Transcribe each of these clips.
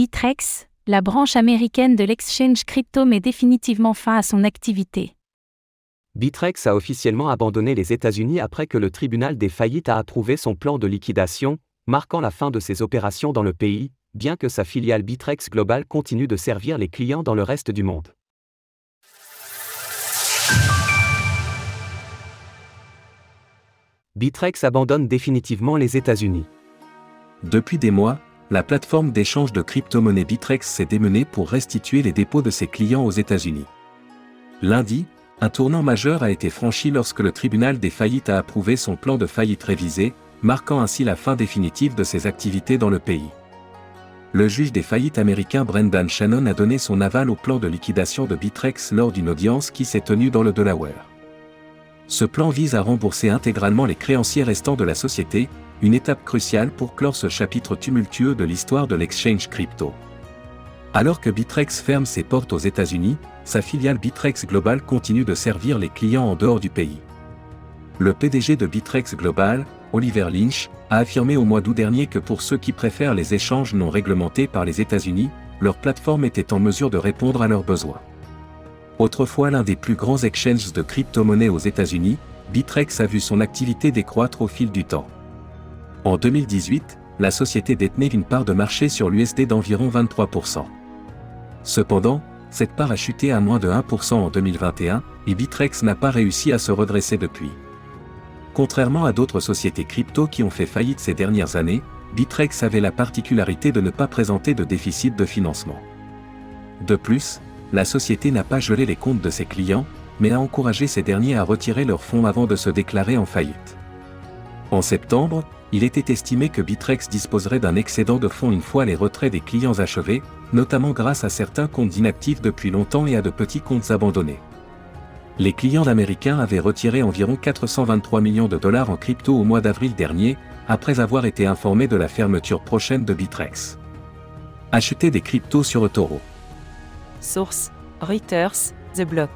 Bitrex, la branche américaine de l'exchange crypto met définitivement fin à son activité. Bitrex a officiellement abandonné les États-Unis après que le tribunal des faillites a approuvé son plan de liquidation, marquant la fin de ses opérations dans le pays, bien que sa filiale Bitrex Global continue de servir les clients dans le reste du monde. Bitrex abandonne définitivement les États-Unis. Depuis des mois, la plateforme d'échange de crypto-monnaies Bitrex s'est démenée pour restituer les dépôts de ses clients aux États-Unis. Lundi, un tournant majeur a été franchi lorsque le tribunal des faillites a approuvé son plan de faillite révisé, marquant ainsi la fin définitive de ses activités dans le pays. Le juge des faillites américain Brendan Shannon a donné son aval au plan de liquidation de Bitrex lors d'une audience qui s'est tenue dans le Delaware. Ce plan vise à rembourser intégralement les créanciers restants de la société, une étape cruciale pour clore ce chapitre tumultueux de l'histoire de l'exchange crypto. Alors que Bitrex ferme ses portes aux États-Unis, sa filiale Bitrex Global continue de servir les clients en dehors du pays. Le PDG de Bitrex Global, Oliver Lynch, a affirmé au mois d'août dernier que pour ceux qui préfèrent les échanges non réglementés par les États-Unis, leur plateforme était en mesure de répondre à leurs besoins. Autrefois l'un des plus grands exchanges de crypto-monnaies aux États-Unis, Bitrex a vu son activité décroître au fil du temps. En 2018, la société détenait une part de marché sur l'USD d'environ 23%. Cependant, cette part a chuté à moins de 1% en 2021, et Bitrex n'a pas réussi à se redresser depuis. Contrairement à d'autres sociétés crypto qui ont fait faillite ces dernières années, Bitrex avait la particularité de ne pas présenter de déficit de financement. De plus, la société n'a pas gelé les comptes de ses clients, mais a encouragé ces derniers à retirer leurs fonds avant de se déclarer en faillite. En septembre, il était estimé que Bitrex disposerait d'un excédent de fonds une fois les retraits des clients achevés, notamment grâce à certains comptes inactifs depuis longtemps et à de petits comptes abandonnés. Les clients américains avaient retiré environ 423 millions de dollars en crypto au mois d'avril dernier, après avoir été informés de la fermeture prochaine de Bitrex. Acheter des cryptos sur eToro. Source Reuters, The Block.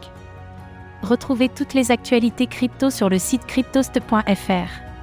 Retrouvez toutes les actualités crypto sur le site cryptost.fr.